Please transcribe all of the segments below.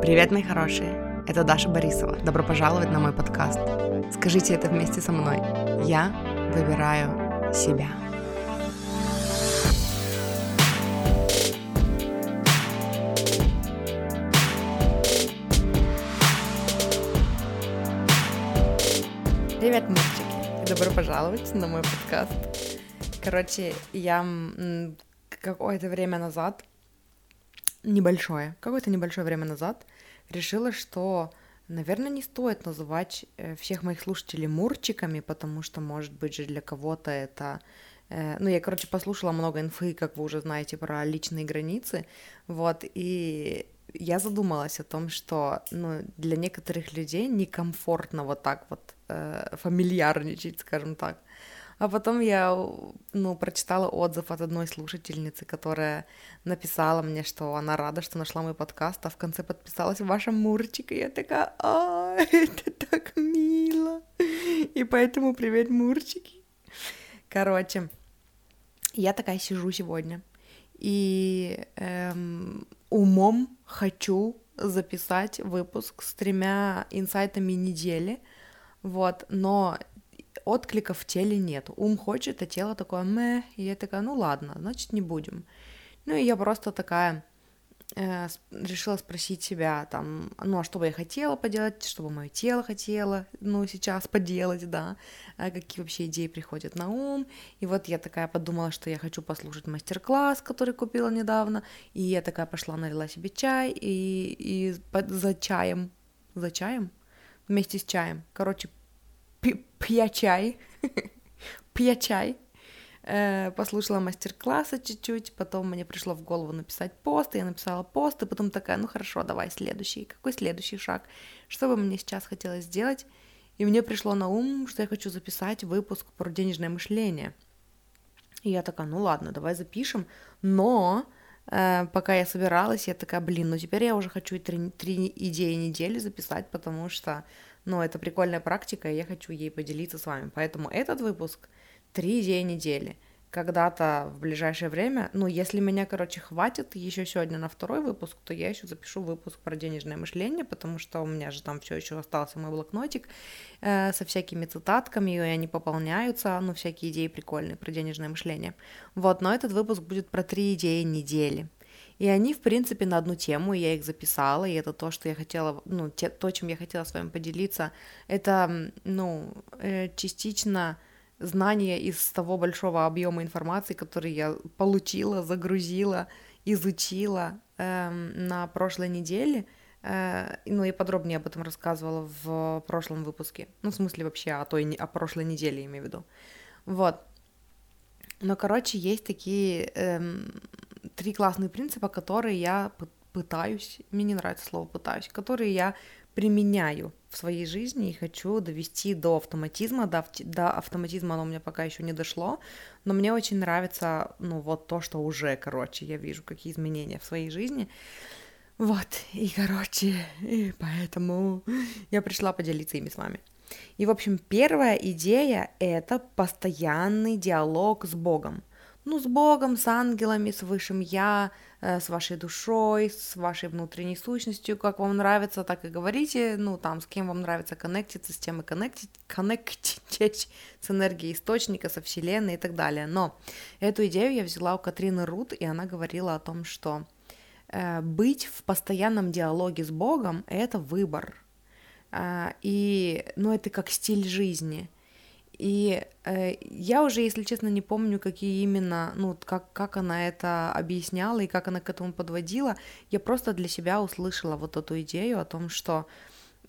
Привет, мои хорошие! Это Даша Борисова. Добро пожаловать на мой подкаст. Скажите это вместе со мной. Я выбираю себя. Привет, мальчики! Добро пожаловать на мой подкаст. Короче, я какое-то время назад, небольшое, какое-то небольшое время назад, решила, что, наверное, не стоит называть э, всех моих слушателей мурчиками, потому что, может быть же, для кого-то это... Э, ну, я, короче, послушала много инфы, как вы уже знаете, про личные границы, вот, и я задумалась о том, что ну, для некоторых людей некомфортно вот так вот э, фамильярничать, скажем так. А потом я, ну, прочитала отзыв от одной слушательницы, которая написала мне, что она рада, что нашла мой подкаст, а в конце подписалась ваша Мурчик, и я такая, а, это так мило. И поэтому привет, Мурчики. Короче, я такая сижу сегодня, и эм, умом хочу записать выпуск с тремя инсайтами недели, вот, но откликов в теле нет. Ум хочет, а тело такое мэ, и я такая, ну ладно, значит не будем. Ну и я просто такая э, решила спросить себя там, ну а что бы я хотела поделать, что бы мое тело хотело, ну сейчас поделать, да, а какие вообще идеи приходят на ум. И вот я такая подумала, что я хочу послушать мастер-класс, который купила недавно, и я такая пошла налила себе чай и, и за чаем, за чаем, вместе с чаем, короче, пья чай, пья чай, э, послушала мастер-класса чуть-чуть, потом мне пришло в голову написать пост, я написала пост, и потом такая, ну хорошо, давай следующий, какой следующий шаг, что бы мне сейчас хотелось сделать, и мне пришло на ум, что я хочу записать выпуск про денежное мышление. И я такая, ну ладно, давай запишем, но э, пока я собиралась, я такая, блин, ну теперь я уже хочу три, три идеи недели записать, потому что но это прикольная практика, и я хочу ей поделиться с вами. Поэтому этот выпуск три идеи недели. Когда-то в ближайшее время, ну, если меня, короче, хватит еще сегодня на второй выпуск, то я еще запишу выпуск про денежное мышление, потому что у меня же там все еще остался мой блокнотик э, со всякими цитатками, и они пополняются, ну, всякие идеи прикольные про денежное мышление. Вот, но этот выпуск будет про три идеи недели. И они, в принципе, на одну тему, я их записала, и это то, что я хотела, ну, те, то, чем я хотела с вами поделиться, это, ну, э, частично знание из того большого объема информации, который я получила, загрузила, изучила э, на прошлой неделе, э, ну, и подробнее об этом рассказывала в прошлом выпуске, ну, в смысле вообще о той, о прошлой неделе, имею в виду, вот. Но, короче, есть такие эм, три классные принципа, которые я пытаюсь, мне не нравится слово пытаюсь, которые я применяю в своей жизни и хочу довести до автоматизма. До, до автоматизма оно у меня пока еще не дошло, но мне очень нравится, ну, вот то, что уже, короче, я вижу, какие изменения в своей жизни. Вот, и, короче, и поэтому я пришла поделиться ими с вами. И, в общем, первая идея — это постоянный диалог с Богом ну, с Богом, с ангелами, с Высшим Я, э, с вашей душой, с вашей внутренней сущностью, как вам нравится, так и говорите, ну, там, с кем вам нравится коннектиться, с тем и коннектить, коннектить с энергией источника, со Вселенной и так далее. Но эту идею я взяла у Катрины Рут, и она говорила о том, что э, быть в постоянном диалоге с Богом — это выбор. Э, и, ну, это как стиль жизни — и э, я уже, если честно, не помню, какие именно, ну, как, как она это объясняла и как она к этому подводила. Я просто для себя услышала вот эту идею о том, что...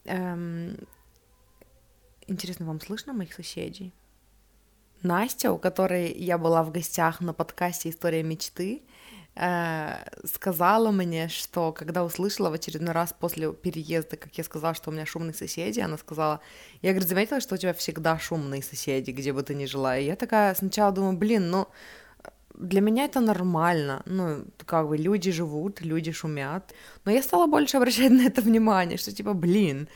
Эм... Интересно, вам слышно моих соседей? Настя, у которой я была в гостях на подкасте «История мечты», сказала мне, что когда услышала в очередной раз после переезда, как я сказала, что у меня шумные соседи, она сказала, я, говорит, заметила, что у тебя всегда шумные соседи, где бы ты ни жила. И я такая сначала думаю, блин, ну, для меня это нормально, ну, как бы люди живут, люди шумят, но я стала больше обращать на это внимание, что типа, блин,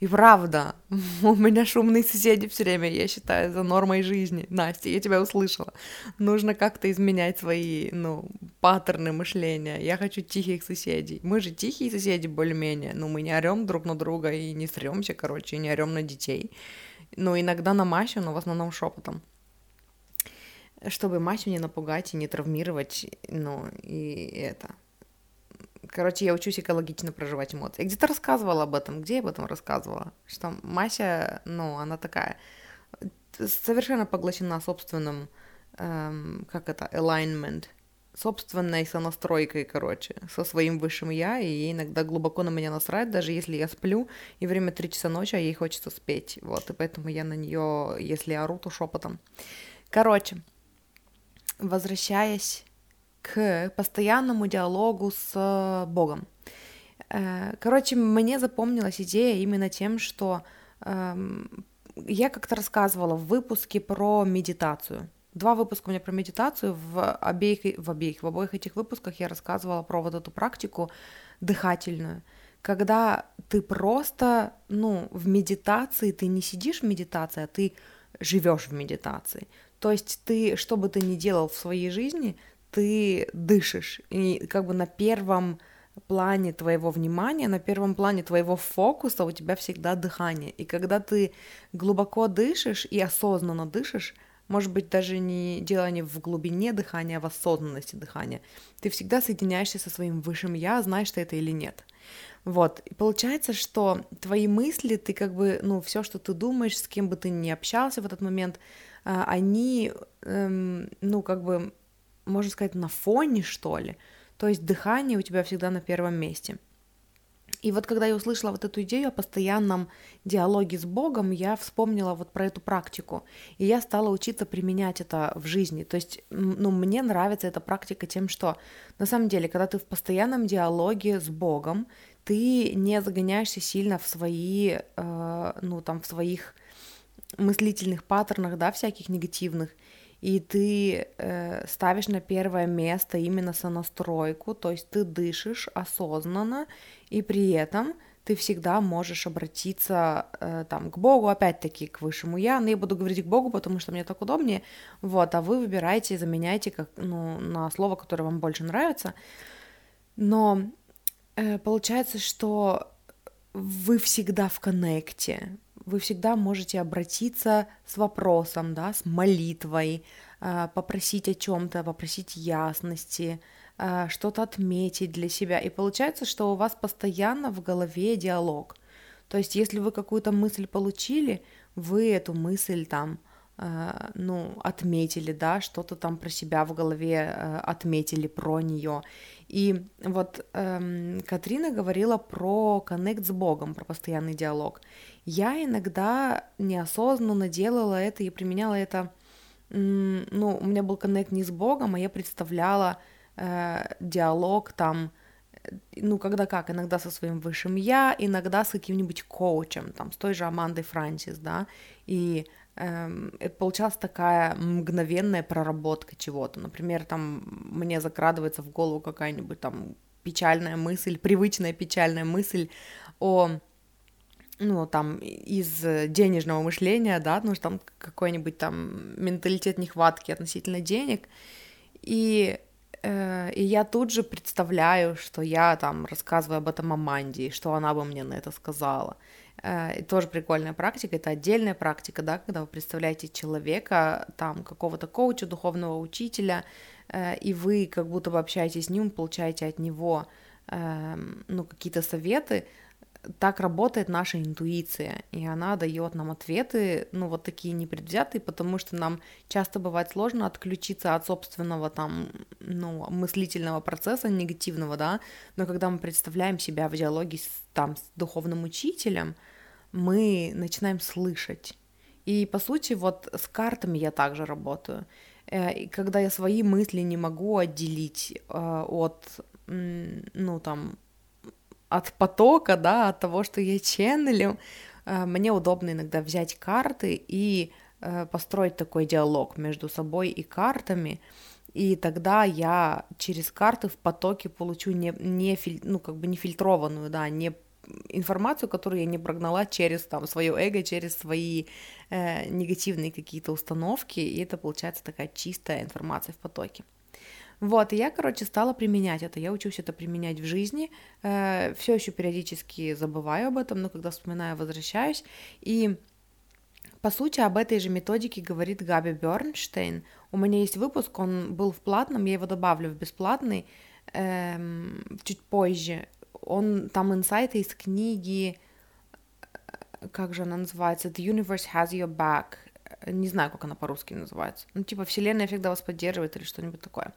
и правда, у меня шумные соседи все время, я считаю, за нормой жизни. Настя, я тебя услышала. Нужно как-то изменять свои, ну, паттерны мышления. Я хочу тихих соседей. Мы же тихие соседи более-менее. Ну, мы не орем друг на друга и не сремся, короче, и не орем на детей. Но иногда на Масю, но в основном шепотом. Чтобы Масю не напугать и не травмировать, ну, и это. Короче, я учусь экологично проживать эмоции. Я где-то рассказывала об этом. Где я об этом рассказывала? Что Мася, ну, она такая совершенно поглощена собственным, эм, как это, alignment, собственной сонастройкой, короче, со своим высшим я, и ей иногда глубоко на меня насрать, даже если я сплю, и время 3 часа ночи, а ей хочется спеть, вот, и поэтому я на нее, если ору, то шепотом. Короче, возвращаясь к постоянному диалогу с Богом. Э, короче, мне запомнилась идея именно тем, что эм, я как-то рассказывала в выпуске про медитацию. Два выпуска у меня про медитацию, в обеих, в обеих, в обоих этих выпусках я рассказывала про вот эту практику дыхательную, когда ты просто, ну, в медитации, ты не сидишь в медитации, а ты живешь в медитации. То есть ты, что бы ты ни делал в своей жизни, ты дышишь, и как бы на первом плане твоего внимания, на первом плане твоего фокуса у тебя всегда дыхание. И когда ты глубоко дышишь и осознанно дышишь, может быть, даже не дело не в глубине дыхания, а в осознанности дыхания, ты всегда соединяешься со своим высшим я, знаешь ты это или нет. Вот, и получается, что твои мысли, ты как бы, ну, все, что ты думаешь, с кем бы ты ни общался в этот момент, а, они, эм, ну, как бы, можно сказать, на фоне, что ли, то есть дыхание у тебя всегда на первом месте. И вот когда я услышала вот эту идею о постоянном диалоге с Богом, я вспомнила вот про эту практику, и я стала учиться применять это в жизни. То есть, ну, мне нравится эта практика тем, что на самом деле, когда ты в постоянном диалоге с Богом, ты не загоняешься сильно в свои, э, ну, там, в своих мыслительных паттернах, да, всяких негативных, и ты э, ставишь на первое место именно сонастройку, то есть ты дышишь осознанно, и при этом ты всегда можешь обратиться э, там к Богу, опять-таки к высшему я, но я буду говорить к Богу, потому что мне так удобнее, вот, а вы выбираете, заменяйте как, ну, на слово, которое вам больше нравится, но э, получается, что вы всегда в коннекте, вы всегда можете обратиться с вопросом, да, с молитвой, а, попросить о чем-то, попросить ясности, а, что-то отметить для себя. И получается, что у вас постоянно в голове диалог. То есть, если вы какую-то мысль получили, вы эту мысль там ну, отметили, да, что-то там про себя в голове отметили, про нее. И вот эм, Катрина говорила про коннект с Богом, про постоянный диалог. Я иногда неосознанно делала это и применяла это, ну, у меня был коннект не с Богом, а я представляла э, диалог там, э, ну, когда как, иногда со своим высшим я, иногда с каким-нибудь коучем, там, с той же Амандой Франсис, да, и Эм, это получалась такая мгновенная проработка чего-то. Например, там мне закрадывается в голову какая-нибудь там печальная мысль, привычная печальная мысль о ну, там, из денежного мышления, да, ну, там какой-нибудь там менталитет нехватки относительно денег, и, и я тут же представляю, что я там рассказываю об этом Аманде, что она бы мне на это сказала, Э, и тоже прикольная практика, это отдельная практика, да, когда вы представляете человека, там, какого-то коуча, духовного учителя, э, и вы как будто бы общаетесь с ним, получаете от него, эм, ну, какие-то советы, так работает наша интуиция, и она дает нам ответы, ну, вот такие непредвзятые, потому что нам часто бывает сложно отключиться от собственного там, ну, мыслительного процесса негативного, да, но когда мы представляем себя в диалоге с, там, с духовным учителем, мы начинаем слышать. И, по сути, вот с картами я также работаю. Э, когда я свои мысли не могу отделить э, от, ну, там, от потока, да, от того, что я ченнелю, э, мне удобно иногда взять карты и построить такой диалог между собой и картами, и тогда я через карты в потоке получу не, не ну, как бы не фильтрованную, да, не информацию, которую я не прогнала через там свое эго, через свои э, негативные какие-то установки, и это получается такая чистая информация в потоке. Вот, и я, короче, стала применять это. Я учусь это применять в жизни. Э, все еще периодически забываю об этом, но когда вспоминаю, возвращаюсь. И по сути, об этой же методике говорит Габи Бернштейн. У меня есть выпуск, он был в платном, я его добавлю в бесплатный эм, чуть позже. Он там инсайты из книги, э, как же она называется, The Universe Has Your Back. Не знаю, как она по-русски называется. Ну, типа, Вселенная всегда вас поддерживает или что-нибудь такое.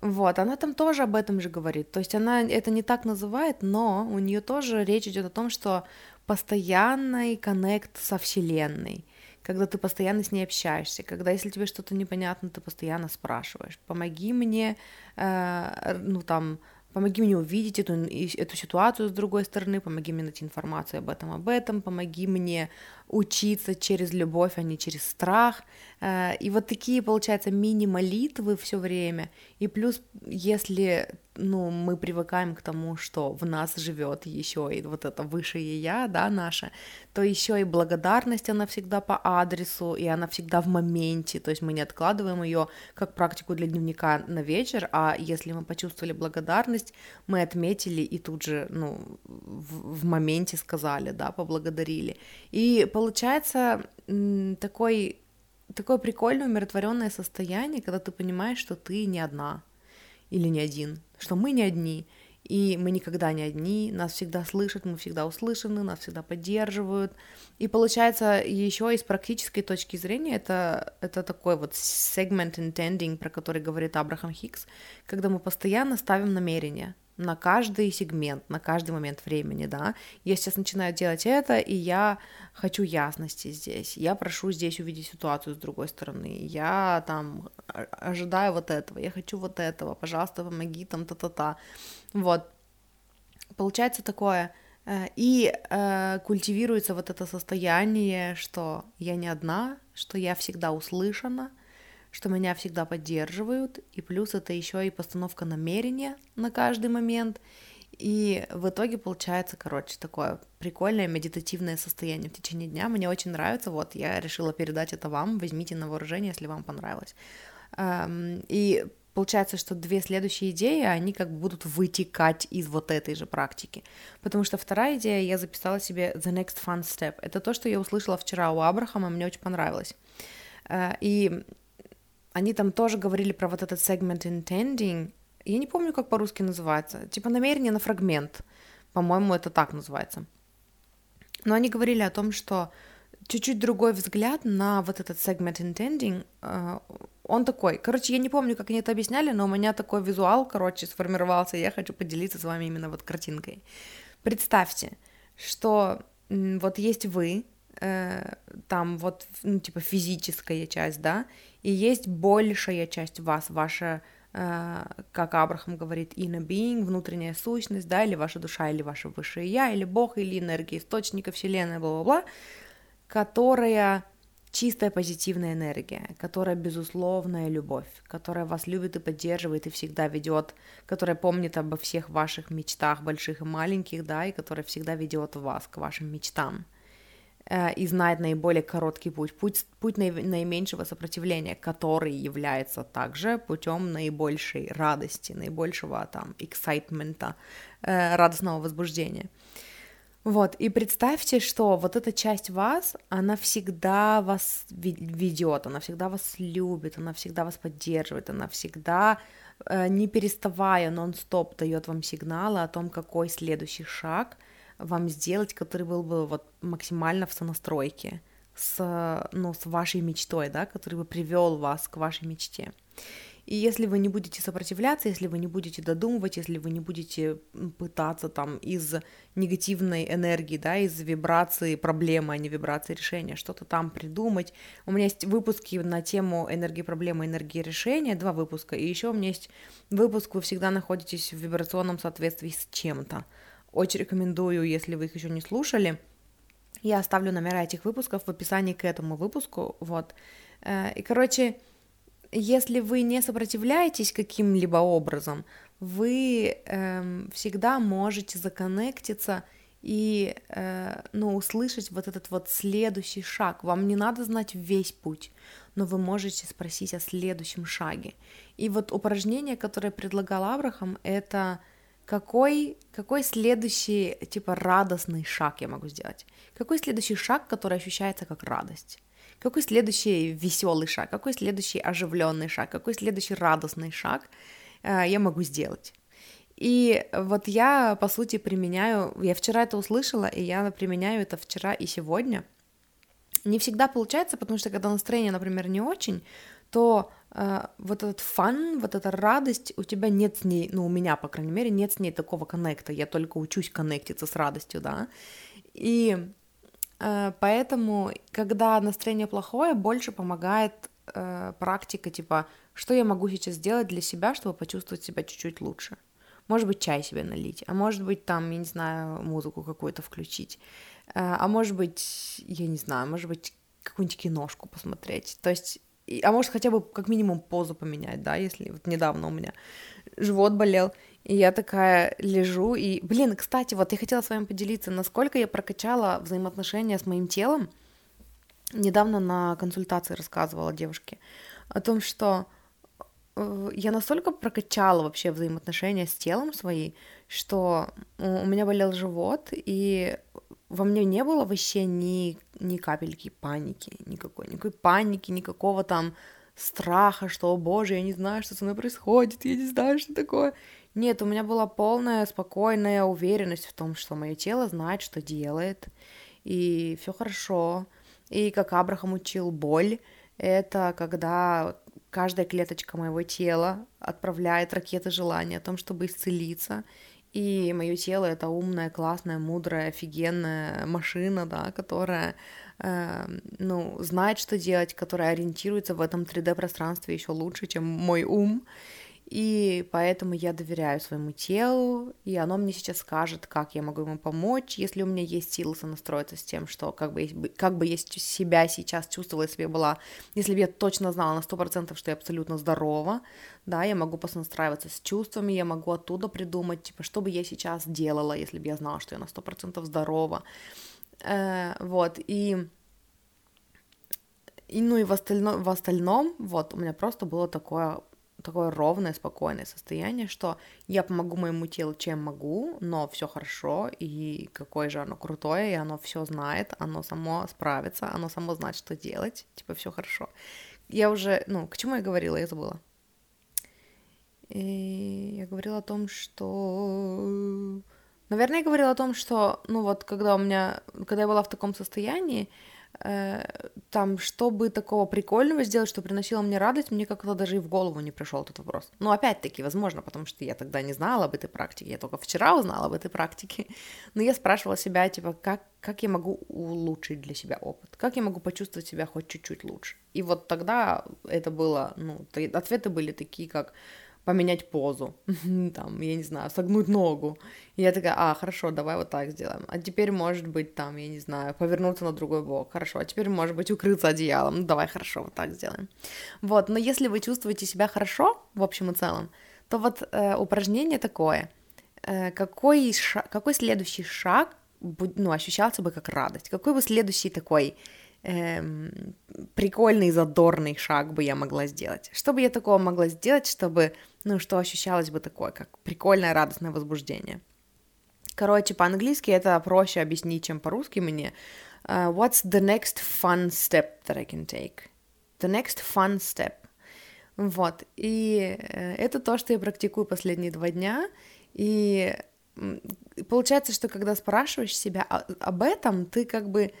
Вот, она там тоже об этом же говорит. То есть она это не так называет, но у нее тоже речь идет о том, что постоянный коннект со Вселенной, когда ты постоянно с ней общаешься, когда если тебе что-то непонятно, ты постоянно спрашиваешь, помоги мне, э, ну там, помоги мне увидеть эту, эту ситуацию с другой стороны, помоги мне найти информацию об этом, об этом, помоги мне учиться через любовь, а не через страх. Э, и вот такие, получается, мини-молитвы все время. И плюс, если ну, мы привыкаем к тому, что в нас живет еще и вот это высшее я, да, наше, то еще и благодарность, она всегда по адресу, и она всегда в моменте, то есть мы не откладываем ее как практику для дневника на вечер, а если мы почувствовали благодарность, мы отметили и тут же, ну, в, в моменте сказали, да, поблагодарили. И получается такой, такое прикольное умиротворенное состояние, когда ты понимаешь, что ты не одна или не один, что мы не одни, и мы никогда не одни, нас всегда слышат, мы всегда услышаны, нас всегда поддерживают. И получается, еще из практической точки зрения, это, это такой вот segment intending, про который говорит Абрахам Хикс, когда мы постоянно ставим намерение на каждый сегмент, на каждый момент времени, да. Я сейчас начинаю делать это, и я хочу ясности здесь. Я прошу здесь увидеть ситуацию с другой стороны. Я там ожидаю вот этого, я хочу вот этого, пожалуйста, помоги там та-та-та. Вот. Получается такое. Э, и э, культивируется вот это состояние, что я не одна, что я всегда услышана, что меня всегда поддерживают, и плюс это еще и постановка намерения на каждый момент, и в итоге получается, короче, такое прикольное медитативное состояние в течение дня. Мне очень нравится, вот я решила передать это вам, возьмите на вооружение, если вам понравилось. Эм, и получается, что две следующие идеи, они как бы будут вытекать из вот этой же практики. Потому что вторая идея, я записала себе The Next Fun Step. Это то, что я услышала вчера у Абрахама, мне очень понравилось. Э, и они там тоже говорили про вот этот segment intending. Я не помню, как по-русски называется. Типа намерение на фрагмент. По-моему, это так называется. Но они говорили о том, что чуть-чуть другой взгляд на вот этот segment intending, э, он такой. Короче, я не помню, как они это объясняли, но у меня такой визуал, короче, сформировался, и я хочу поделиться с вами именно вот картинкой. Представьте, что вот есть вы, э, там вот, ну, типа физическая часть, да, и есть большая часть вас, ваша, э, как Абрахам говорит, inner being, внутренняя сущность, да, или ваша душа, или ваше высшее я, или Бог, или энергия источника Вселенной, бла-бла-бла, которая чистая позитивная энергия, которая безусловная любовь, которая вас любит и поддерживает и всегда ведет, которая помнит обо всех ваших мечтах, больших и маленьких, да, и которая всегда ведет вас к вашим мечтам. Э, и знает наиболее короткий путь, путь, путь наименьшего сопротивления, который является также путем наибольшей радости, наибольшего там эксайтмента, э, радостного возбуждения. Вот, и представьте, что вот эта часть вас, она всегда вас ведет, она всегда вас любит, она всегда вас поддерживает, она всегда, э, не переставая, нон-стоп дает вам сигналы о том, какой следующий шаг – вам сделать, который был бы вот максимально в сонастройке с, ну, с вашей мечтой, да, который бы привел вас к вашей мечте. И если вы не будете сопротивляться, если вы не будете додумывать, если вы не будете пытаться там из негативной энергии, да, из вибрации проблемы, а не вибрации решения, что-то там придумать. У меня есть выпуски на тему энергии проблемы, энергии решения, два выпуска, и еще у меня есть выпуск, вы всегда находитесь в вибрационном соответствии с чем-то. Очень рекомендую, если вы их еще не слушали. Я оставлю номера этих выпусков в описании к этому выпуску. Вот. Э, и, короче, если вы не сопротивляетесь каким-либо образом, вы эм, всегда можете законнектиться и, э, ну, услышать вот этот вот следующий шаг. Вам не надо знать весь путь, но вы можете спросить о следующем шаге. И вот упражнение, которое предлагал Абрахам, это какой, какой следующий, типа, радостный шаг я могу сделать? Какой следующий шаг, который ощущается как радость? Какой следующий веселый шаг? Какой следующий оживленный шаг? Какой следующий радостный шаг э, я могу сделать? И вот я, по сути, применяю, я вчера это услышала, и я применяю это вчера и сегодня. Не всегда получается, потому что когда настроение, например, не очень, то вот этот фан, вот эта радость, у тебя нет с ней, ну, у меня, по крайней мере, нет с ней такого коннекта, я только учусь коннектиться с радостью, да, и э, поэтому, когда настроение плохое, больше помогает э, практика, типа, что я могу сейчас сделать для себя, чтобы почувствовать себя чуть-чуть лучше. Может быть, чай себе налить, а может быть, там, я не знаю, музыку какую-то включить, э, а может быть, я не знаю, может быть, какую-нибудь киношку посмотреть. То есть а может хотя бы как минимум позу поменять, да, если вот недавно у меня живот болел, и я такая лежу, и, блин, кстати, вот я хотела с вами поделиться, насколько я прокачала взаимоотношения с моим телом. Недавно на консультации рассказывала девушке о том, что э, я настолько прокачала вообще взаимоотношения с телом свои, что у меня болел живот, и во мне не было вообще ни, ни капельки паники, никакой, никакой паники, никакого там страха, что, о боже, я не знаю, что со мной происходит, я не знаю, что такое. Нет, у меня была полная спокойная уверенность в том, что мое тело знает, что делает, и все хорошо. И как Абрахам учил, боль — это когда каждая клеточка моего тела отправляет ракеты желания о том, чтобы исцелиться, и мое тело это умная, классная, мудрая, офигенная машина, да, которая, э, ну, знает, что делать, которая ориентируется в этом 3D-пространстве еще лучше, чем мой ум. И поэтому я доверяю своему телу, и оно мне сейчас скажет, как я могу ему помочь, если у меня есть силы сонастроиться с тем, что как бы, как бы я себя сейчас чувствовала, если бы я была, если бы я точно знала на сто процентов, что я абсолютно здорова, да, я могу посонастраиваться с чувствами, я могу оттуда придумать, типа, что бы я сейчас делала, если бы я знала, что я на сто процентов здорова, э, вот, и и, ну и в остальном, в остальном, вот, у меня просто было такое такое ровное, спокойное состояние, что я помогу моему телу, чем могу, но все хорошо, и какое же оно крутое, и оно все знает, оно само справится, оно само знает, что делать, типа все хорошо. Я уже, ну, к чему я говорила, я забыла. И я говорила о том, что... Наверное, я говорила о том, что, ну вот, когда у меня, когда я была в таком состоянии, там, чтобы такого прикольного сделать, что приносило мне радость, мне как-то даже и в голову не пришел этот вопрос. Ну, опять-таки, возможно, потому что я тогда не знала об этой практике, я только вчера узнала об этой практике, но я спрашивала себя, типа, как, как я могу улучшить для себя опыт, как я могу почувствовать себя хоть чуть-чуть лучше. И вот тогда это было, ну, ответы были такие, как поменять позу, там, я не знаю, согнуть ногу. И я такая, а, хорошо, давай вот так сделаем. А теперь, может быть, там, я не знаю, повернуться на другой бок, хорошо. А теперь, может быть, укрыться одеялом, ну, давай, хорошо, вот так сделаем. Вот, но если вы чувствуете себя хорошо, в общем и целом, то вот э, упражнение такое, э, какой, ша- какой следующий шаг, ну, ощущался бы как радость, какой бы следующий такой эм, прикольный, задорный шаг бы я могла сделать? Что бы я такого могла сделать, чтобы, ну, что ощущалось бы такое, как прикольное, радостное возбуждение? Короче, по-английски это проще объяснить, чем по-русски мне. Uh, what's the next fun step that I can take? The next fun step. Вот, и э, это то, что я практикую последние два дня, и получается, что когда спрашиваешь себя об этом, ты как бы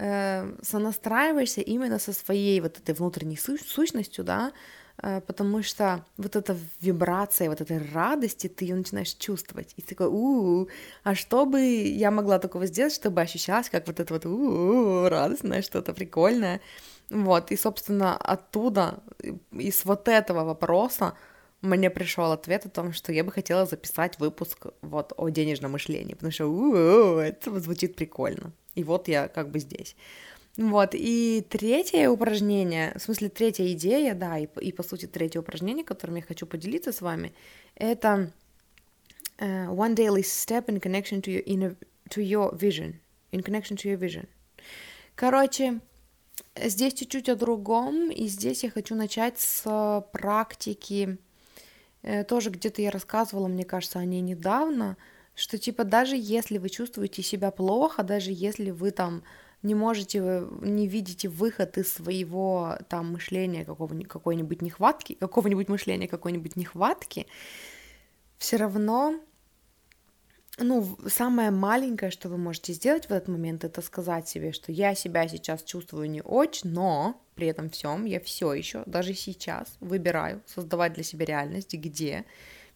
э, сонастраиваешься именно со своей вот этой внутренней сущностью, да, э, потому что вот эта вибрация, вот этой радости, ты ее начинаешь чувствовать, и ты такой, у, -у а что бы я могла такого сделать, чтобы ощущалось как вот это вот у, -у, -у радостное, что-то прикольное, вот, и, собственно, оттуда, из вот этого вопроса мне пришел ответ о том, что я бы хотела записать выпуск вот о денежном мышлении, потому что у -у, это звучит прикольно. И вот я как бы здесь. Вот, и третье упражнение, в смысле третья идея, да, и, и по сути третье упражнение, которым я хочу поделиться с вами, это uh, one daily step in connection to your inner to your vision, in connection to your vision. Короче, здесь чуть-чуть о другом, и здесь я хочу начать с практики, э, тоже где-то я рассказывала, мне кажется, о ней недавно, что типа даже если вы чувствуете себя плохо, даже если вы там не можете, не видите выход из своего там мышления какого-нибудь, какой-нибудь нехватки, какого-нибудь мышления какой-нибудь нехватки, все равно ну, самое маленькое, что вы можете сделать в этот момент, это сказать себе, что я себя сейчас чувствую не очень, но при этом всем я все еще, даже сейчас, выбираю создавать для себя реальность, где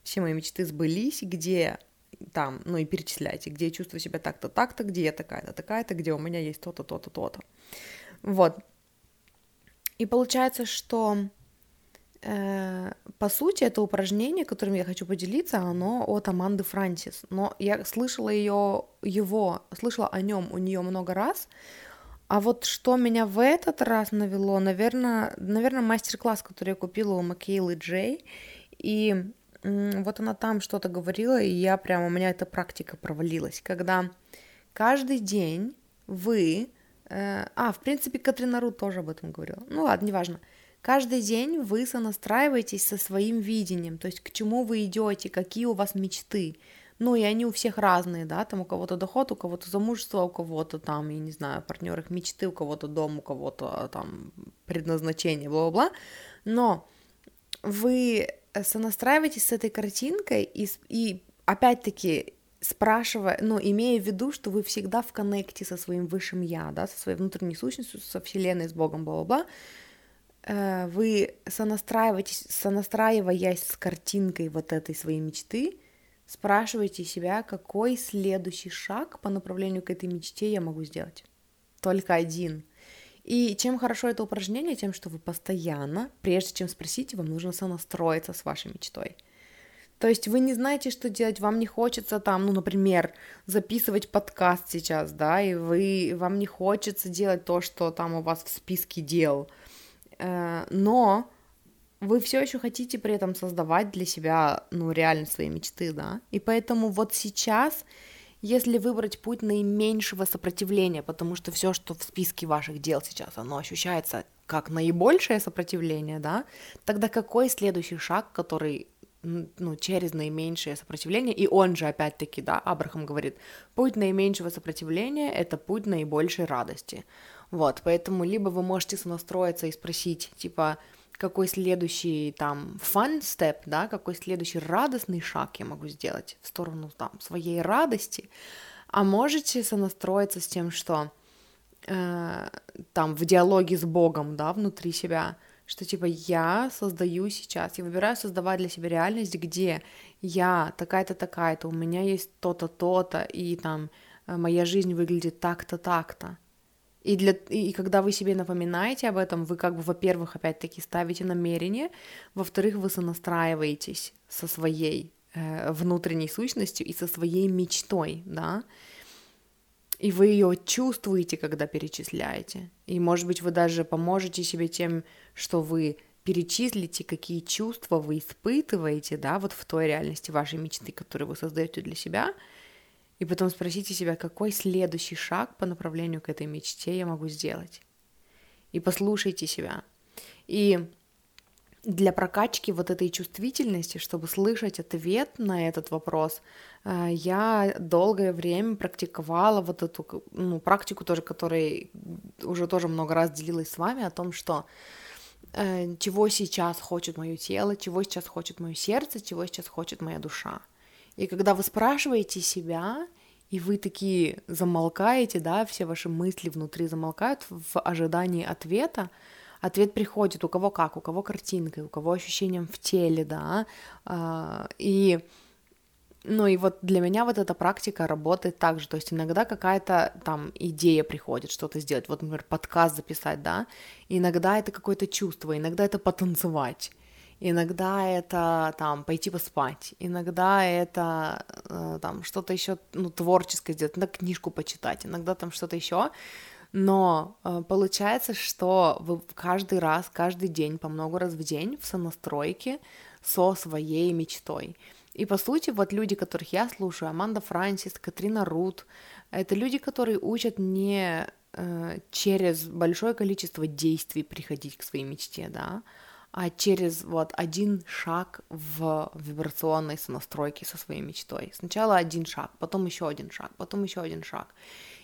все мои мечты сбылись, где там, ну и перечисляйте, где я чувствую себя так-то, так-то, где я такая-то, такая-то, где у меня есть то-то, то-то, то-то. Вот. И получается, что Э, по сути, это упражнение, которым я хочу поделиться, оно от Аманды Франсис. Но я слышала ее, его, слышала о нем у нее много раз. А вот что меня в этот раз навело, наверное, наверное, мастер-класс, который я купила у Макейлы Джей. И вот она там что-то говорила, и я прямо, у меня эта практика провалилась, когда каждый день вы... Э, а, в принципе, Катрина Ру тоже об этом говорила. Ну ладно, неважно. важно Каждый день вы сонастраиваетесь со своим видением, то есть к чему вы идете, какие у вас мечты. Ну, и они у всех разные, да, там у кого-то доход, у кого-то замужество, у кого-то там, я не знаю, партнер их мечты, у кого-то дом, у кого-то а, там предназначение, бла-бла-бла. Но вы сонастраиваетесь с этой картинкой и, и опять-таки спрашивая, ну, имея в виду, что вы всегда в коннекте со своим высшим я, да, со своей внутренней сущностью, со Вселенной, с Богом, бла-бла-бла, Э, вы сонастраиваетесь, сонастраиваясь с картинкой вот этой своей мечты, спрашиваете себя, какой следующий шаг по направлению к этой мечте я могу сделать. Только один. И чем хорошо это упражнение, тем, что вы постоянно, прежде чем спросить, вам нужно сонастроиться с вашей мечтой. То есть вы не знаете, что делать, вам не хочется там, ну, например, записывать подкаст сейчас, да, и вы, вам не хочется делать то, что там у вас в списке дел, Э, но вы все еще хотите при этом создавать для себя, ну, реально свои мечты, да, и поэтому вот сейчас, если выбрать путь наименьшего сопротивления, потому что все, что в списке ваших дел сейчас, оно ощущается как наибольшее сопротивление, да, тогда какой следующий шаг, который ну, через наименьшее сопротивление, и он же, опять-таки, да, Абрахам говорит, путь наименьшего сопротивления — это путь наибольшей радости. Вот, поэтому либо вы можете сонастроиться и спросить, типа, какой следующий там fun step, да, какой следующий радостный шаг я могу сделать в сторону там своей радости, а можете сонастроиться с тем, что э, там в диалоге с Богом, да, внутри себя, что типа я создаю сейчас, я выбираю создавать для себя реальность, где я такая-то, такая-то, у меня есть то-то, то-то, и там э, моя жизнь выглядит так-то, так-то. И, для, и когда вы себе напоминаете об этом, вы как бы, во-первых, опять-таки ставите намерение, во-вторых, вы сонастраиваетесь со своей э, внутренней сущностью и со своей мечтой, да, и вы ее чувствуете, когда перечисляете. И, может быть, вы даже поможете себе тем, что вы перечислите, какие чувства вы испытываете, да, вот в той реальности вашей мечты, которую вы создаете для себя — и потом спросите себя, какой следующий шаг по направлению к этой мечте я могу сделать. И послушайте себя. И для прокачки вот этой чувствительности, чтобы слышать ответ на этот вопрос, э, я долгое время практиковала вот эту ну, практику тоже, которой уже тоже много раз делилась с вами о том, что э, чего сейчас хочет мое тело, чего сейчас хочет мое сердце, чего сейчас хочет моя душа. И когда вы спрашиваете себя, и вы такие замолкаете, да, все ваши мысли внутри замолкают в ожидании ответа, ответ приходит у кого как, у кого картинкой, у кого ощущением в теле, да, а, и ну и вот для меня вот эта практика работает так же, то есть иногда какая-то там идея приходит что-то сделать, вот, например, подкаст записать, да, иногда это какое-то чувство, иногда это потанцевать, Иногда это там пойти поспать, иногда это э, там что-то еще ну, творческое сделать, иногда книжку почитать, иногда там что-то еще. Но э, получается, что вы каждый раз, каждый день, по много раз в день в сонастройке со своей мечтой. И по сути, вот люди, которых я слушаю, Аманда Франсис, Катрина Рут, это люди, которые учат не э, через большое количество действий приходить к своей мечте, да, а через вот один шаг в вибрационной сонастройке со своей мечтой. Сначала один шаг, потом еще один шаг, потом еще один шаг.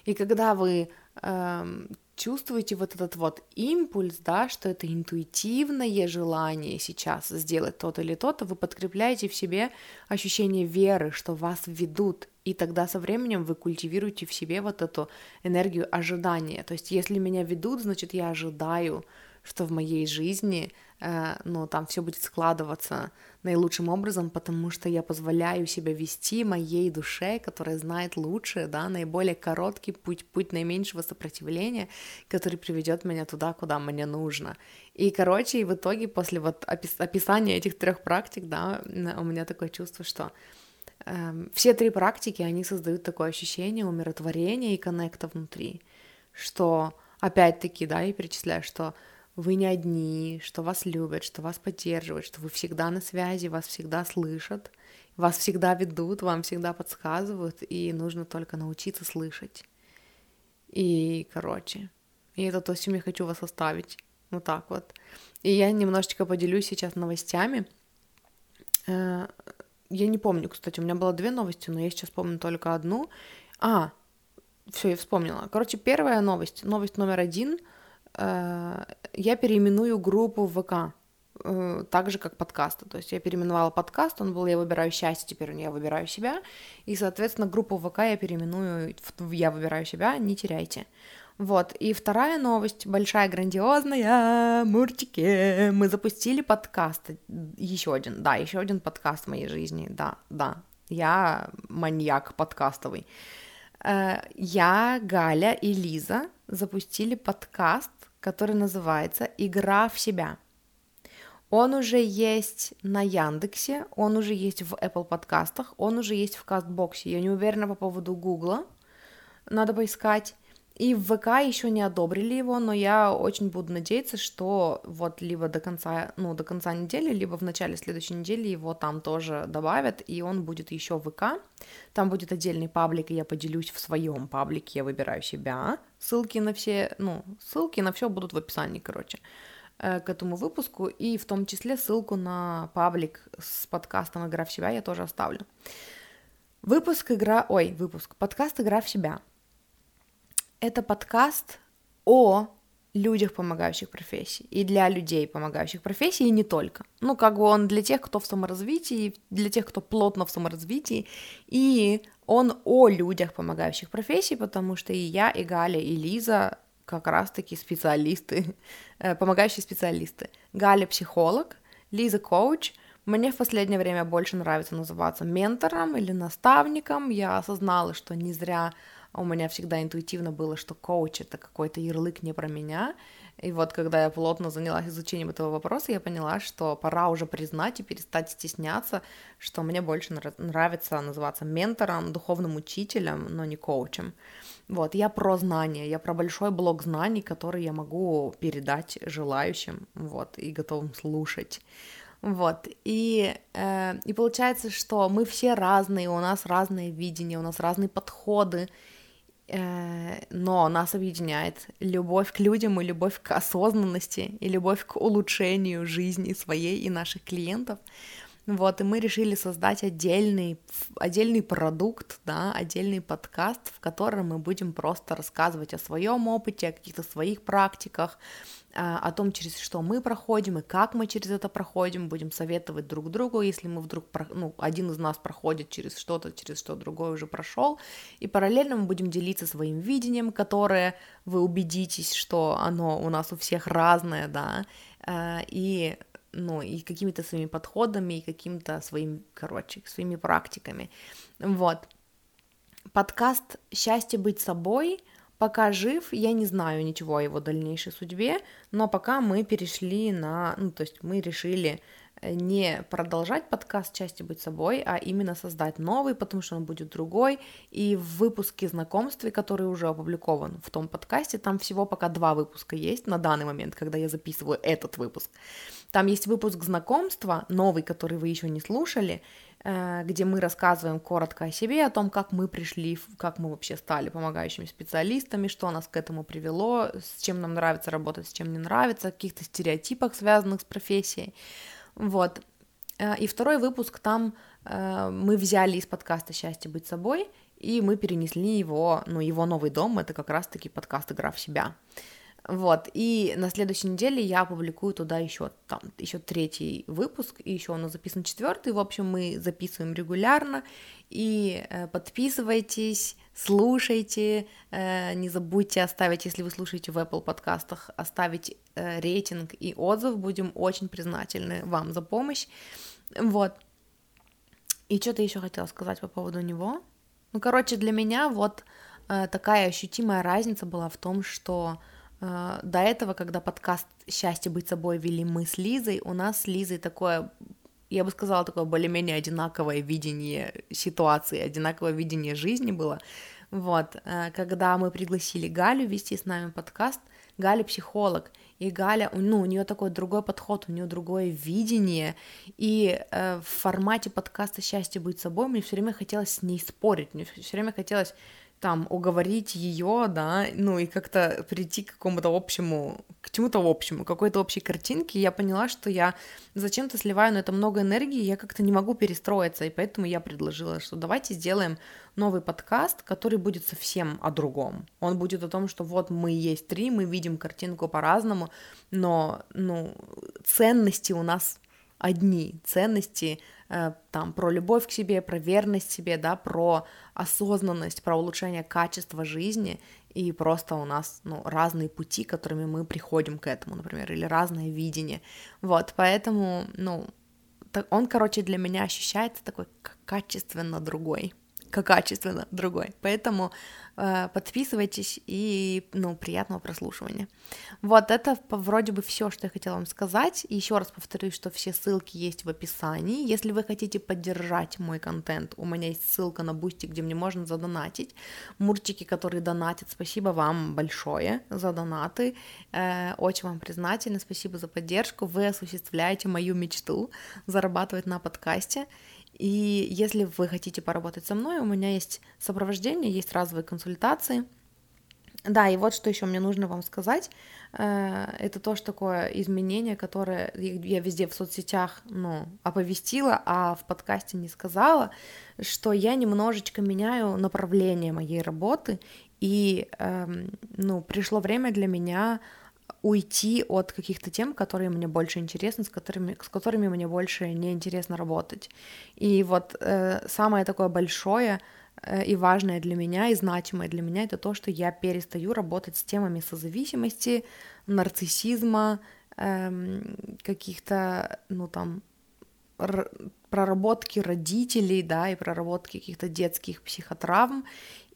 И когда вы эм, чувствуете вот этот вот импульс, да, что это интуитивное желание сейчас сделать то-то или то-то, вы подкрепляете в себе ощущение веры, что вас ведут, и тогда со временем вы культивируете в себе вот эту энергию ожидания. То есть, если меня ведут, значит, я ожидаю, что в моей жизни, э, ну, там все будет складываться наилучшим образом, потому что я позволяю себя вести моей душе, которая знает лучше, да, наиболее короткий путь, путь наименьшего сопротивления, который приведет меня туда, куда мне нужно. И, короче, и в итоге после вот опис- описания этих трех практик, да, у меня такое чувство, что э, все три практики, они создают такое ощущение умиротворения и коннекта внутри, что опять-таки, да, и перечисляю, что вы не одни, что вас любят, что вас поддерживают, что вы всегда на связи, вас всегда слышат, вас всегда ведут, вам всегда подсказывают, и нужно только научиться слышать. И, короче, и это то, с чем я хочу вас оставить. Вот так вот. И я немножечко поделюсь сейчас новостями. Э, я не помню, кстати, у меня было две новости, но я сейчас помню только одну. А, все, я вспомнила. Короче, первая новость, новость номер один — я переименую группу в ВК, э, так же, как подкасты. То есть я переименовала подкаст, он был «Я выбираю счастье», теперь «Я выбираю себя», и, соответственно, группу ВК я переименую в «Я выбираю себя», не теряйте. Вот, и вторая новость, большая, грандиозная, мурчики, мы запустили подкаст, еще один, да, еще один подкаст в моей жизни, да, да, я маньяк подкастовый. Э, я, Галя и Лиза запустили подкаст, который называется «Игра в себя». Он уже есть на Яндексе, он уже есть в Apple подкастах, он уже есть в Кастбоксе. Я не уверена по поводу Гугла, надо поискать. И в ВК еще не одобрили его, но я очень буду надеяться, что вот либо до конца, ну, до конца недели, либо в начале следующей недели его там тоже добавят, и он будет еще в ВК. Там будет отдельный паблик, и я поделюсь в своем паблике, я выбираю себя. Ссылки на все, ну, ссылки на все будут в описании, короче э, к этому выпуску, и в том числе ссылку на паблик с подкастом «Игра в себя» я тоже оставлю. Выпуск «Игра...» Ой, выпуск. Подкаст «Игра в себя» это подкаст о людях, помогающих профессии, и для людей, помогающих профессии, и не только. Ну, как бы он для тех, кто в саморазвитии, для тех, кто плотно в саморазвитии, и он о людях, помогающих профессии, потому что и я, и Галя, и Лиза как раз-таки специалисты, э, помогающие специалисты. Галя психолог, Лиза коуч, мне в последнее время больше нравится называться ментором или наставником. Я осознала, что не зря у меня всегда интуитивно было, что коуч — это какой-то ярлык не про меня, и вот когда я плотно занялась изучением этого вопроса, я поняла, что пора уже признать и перестать стесняться, что мне больше нравится называться ментором, духовным учителем, но не коучем. Вот, я про знания, я про большой блок знаний, который я могу передать желающим, вот, и готовым слушать. Вот, и, э, и получается, что мы все разные, у нас разные видения, у нас разные подходы, но нас объединяет любовь к людям и любовь к осознанности и любовь к улучшению жизни своей и наших клиентов. Вот, и мы решили создать отдельный, отдельный продукт, да, отдельный подкаст, в котором мы будем просто рассказывать о своем опыте, о каких-то своих практиках, а, о том, через что мы проходим и как мы через это проходим, будем советовать друг другу, если мы вдруг, ну, один из нас проходит через что-то, через что другой уже прошел, и параллельно мы будем делиться своим видением, которое вы убедитесь, что оно у нас у всех разное, да, а, и ну, и какими-то своими подходами, и каким-то своим, короче, своими практиками. Вот. Подкаст «Счастье быть собой» Пока жив, я не знаю ничего о его дальнейшей судьбе, но пока мы перешли на, ну, то есть мы решили не продолжать подкаст «Части быть собой», а именно создать новый, потому что он будет другой. И в выпуске знакомстве, который уже опубликован в том подкасте, там всего пока два выпуска есть на данный момент, когда я записываю этот выпуск. Там есть выпуск знакомства, новый, который вы еще не слушали, э, где мы рассказываем коротко о себе, о том, как мы пришли, как мы вообще стали помогающими специалистами, что нас к этому привело, с чем нам нравится работать, с чем не нравится, о каких-то стереотипах, связанных с профессией. Вот. Э, и второй выпуск там э, мы взяли из подкаста «Счастье быть собой», и мы перенесли его, ну, его новый дом, это как раз-таки подкаст «Игра в себя». Вот, и на следующей неделе я опубликую туда еще там еще третий выпуск, и еще он записан четвертый. В общем, мы записываем регулярно. И э, подписывайтесь, слушайте, э, не забудьте оставить, если вы слушаете в Apple подкастах, оставить э, рейтинг и отзыв. Будем очень признательны вам за помощь. Вот. И что-то еще хотела сказать по поводу него. Ну, короче, для меня вот э, такая ощутимая разница была в том, что до этого, когда подкаст «Счастье быть собой» вели мы с Лизой, у нас с Лизой такое, я бы сказала, такое более-менее одинаковое видение ситуации, одинаковое видение жизни было. Вот, э, когда мы пригласили Галю вести с нами подкаст, Галя психолог, и Галя, ну, у нее такой другой подход, у нее другое видение, и э, в формате подкаста «Счастье быть собой» мне все время хотелось с ней спорить, мне все время хотелось там уговорить ее, да, ну и как-то прийти к какому-то общему, к чему-то общему, какой-то общей картинке, я поняла, что я зачем-то сливаю на это много энергии, я как-то не могу перестроиться, и поэтому я предложила, что давайте сделаем новый подкаст, который будет совсем о другом. Он будет о том, что вот мы есть три, мы видим картинку по-разному, но, ну, ценности у нас одни, ценности там про любовь к себе, про верность себе, да, про осознанность, про улучшение качества жизни, и просто у нас, ну, разные пути, которыми мы приходим к этому, например, или разное видение, вот, поэтому, ну, он, короче, для меня ощущается такой качественно другой, как качественно другой. Поэтому э, подписывайтесь и, ну, приятного прослушивания. Вот это вроде бы все, что я хотела вам сказать. Еще раз повторюсь, что все ссылки есть в описании. Если вы хотите поддержать мой контент, у меня есть ссылка на Boosty, где мне можно задонатить. Мурчики, которые донатят, спасибо вам большое за донаты. Э, очень вам признательна, спасибо за поддержку. Вы осуществляете мою мечту зарабатывать на подкасте. И если вы хотите поработать со мной, у меня есть сопровождение, есть разовые консультации. Да, и вот что еще мне нужно вам сказать, э, это тоже такое изменение, которое я везде в соцсетях, ну, оповестила, а в подкасте не сказала, что я немножечко меняю направление моей работы, и, эм, ну, пришло время для меня уйти от каких-то тем, которые мне больше интересны, с которыми, с которыми мне больше не интересно работать. И вот э, самое такое большое э, и важное для меня, и значимое для меня, это то, что я перестаю работать с темами созависимости, нарциссизма, э, каких-то, ну там, проработки родителей, да, и проработки каких-то детских психотравм,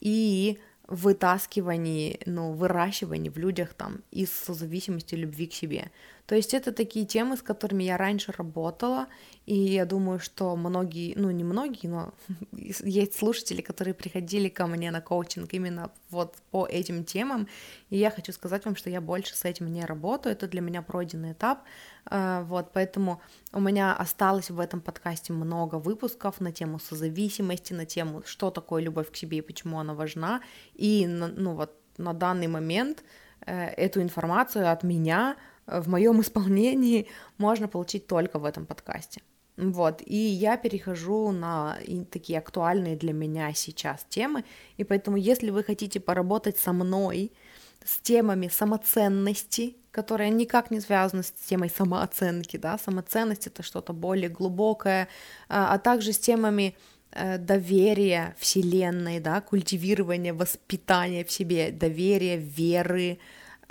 и вытаскивании, ну, выращивании в людях там из созависимости любви к себе. То есть это такие темы, с которыми я раньше работала, и я думаю, что многие, ну не многие, но есть слушатели, которые приходили ко мне на коучинг именно вот по этим темам, и я хочу сказать вам, что я больше с этим не работаю, это для меня пройденный этап, а, вот, поэтому у меня осталось в этом подкасте много выпусков на тему созависимости, на тему, что такое любовь к себе и почему она важна, и, ну вот, на данный момент э, эту информацию от меня в моем исполнении можно получить только в этом подкасте. Вот, и я перехожу на такие актуальные для меня сейчас темы, и поэтому, если вы хотите поработать со мной с темами самоценности, которые никак не связаны с темой самооценки, да, самоценность это что-то более глубокое, а, а также с темами э, доверия Вселенной, да, культивирования, воспитания в себе, доверия, веры,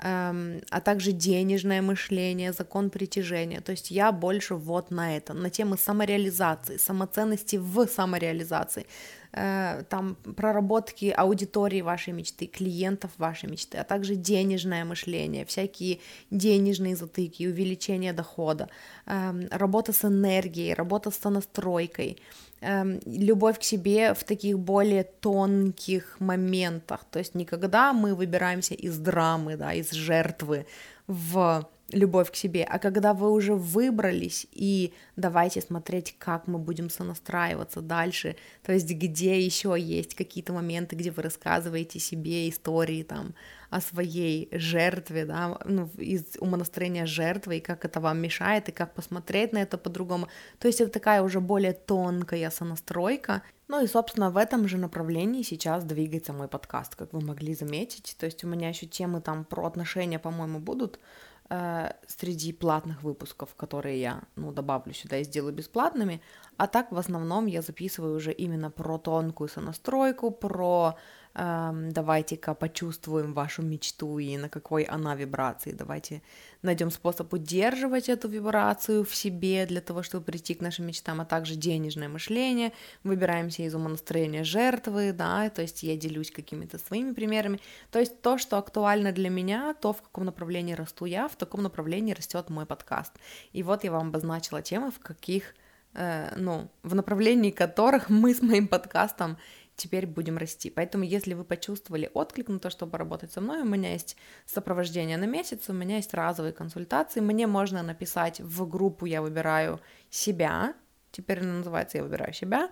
а также денежное мышление, закон притяжения. То есть я больше вот на это, на темы самореализации, самоценности в самореализации, э, там проработки аудитории вашей мечты, клиентов вашей мечты, а также денежное мышление, всякие денежные затыки, увеличение дохода, э, работа с энергией, работа с сонастройкой, Эм, любовь к себе в таких более тонких моментах. То есть никогда мы выбираемся из драмы, да, из жертвы в любовь к себе, а когда вы уже выбрались и давайте смотреть, как мы будем сонастраиваться дальше, то есть где еще есть какие-то моменты, где вы рассказываете себе истории там о своей жертве, да, ну, из умонастроения жертвы, и как это вам мешает, и как посмотреть на это по-другому. То есть это такая уже более тонкая сонастройка. Ну и, собственно, в этом же направлении сейчас двигается мой подкаст, как вы могли заметить. То есть у меня еще темы там про отношения, по-моему, будут, среди платных выпусков, которые я, ну, добавлю сюда и сделаю бесплатными, а так в основном я записываю уже именно про тонкую сонастройку, про давайте-ка почувствуем вашу мечту и на какой она вибрации, давайте найдем способ удерживать эту вибрацию в себе для того, чтобы прийти к нашим мечтам, а также денежное мышление, выбираемся из умонастроения жертвы, да, то есть я делюсь какими-то своими примерами, то есть то, что актуально для меня, то, в каком направлении расту я, в таком направлении растет мой подкаст. И вот я вам обозначила темы, в каких Э, ну, в направлении которых мы с моим подкастом теперь будем расти. Поэтому, если вы почувствовали отклик на то, чтобы работать со мной, у меня есть сопровождение на месяц, у меня есть разовые консультации, мне можно написать в группу «Я выбираю себя», теперь она называется «Я выбираю себя»,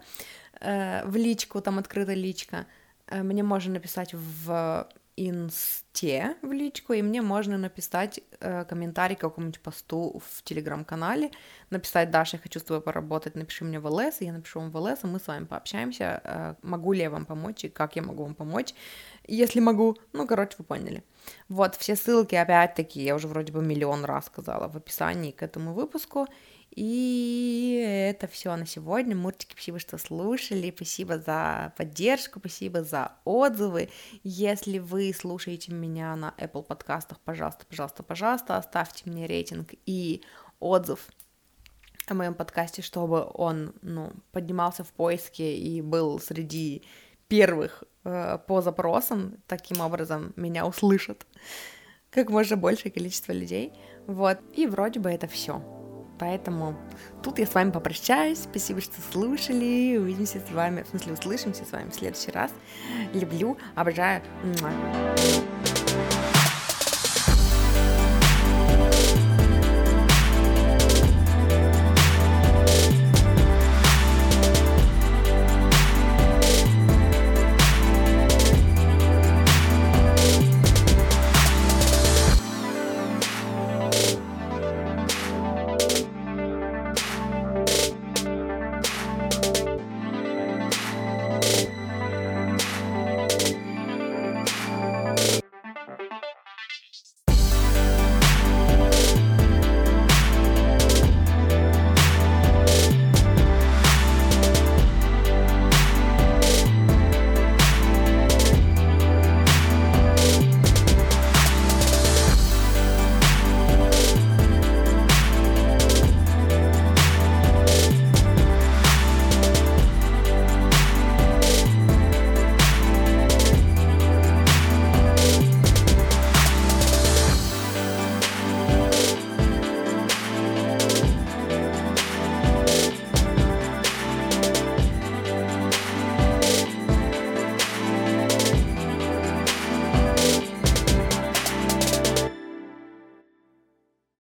э, в личку, там открыта личка, э, мне можно написать в инсте в личку, и мне можно написать э, комментарий к какому-нибудь посту в телеграм-канале, написать, Даша, я хочу с тобой поработать, напиши мне в ЛС, я напишу вам в ЛС, и мы с вами пообщаемся, э, могу ли я вам помочь, и как я могу вам помочь, если могу, ну, короче, вы поняли. Вот, все ссылки, опять-таки, я уже вроде бы миллион раз сказала в описании к этому выпуску, и это все на сегодня. Муртики, спасибо, что слушали. Спасибо за поддержку, спасибо за отзывы. Если вы слушаете меня на Apple подкастах, пожалуйста, пожалуйста, пожалуйста, оставьте мне рейтинг и отзыв о моем подкасте, чтобы он ну, поднимался в поиске и был среди первых э, по запросам. Таким образом меня услышат как можно большее количество людей. Вот. И вроде бы это все. Поэтому тут я с вами попрощаюсь. Спасибо, что слушали. Увидимся с вами, в смысле, услышимся с вами в следующий раз. Люблю, обожаю.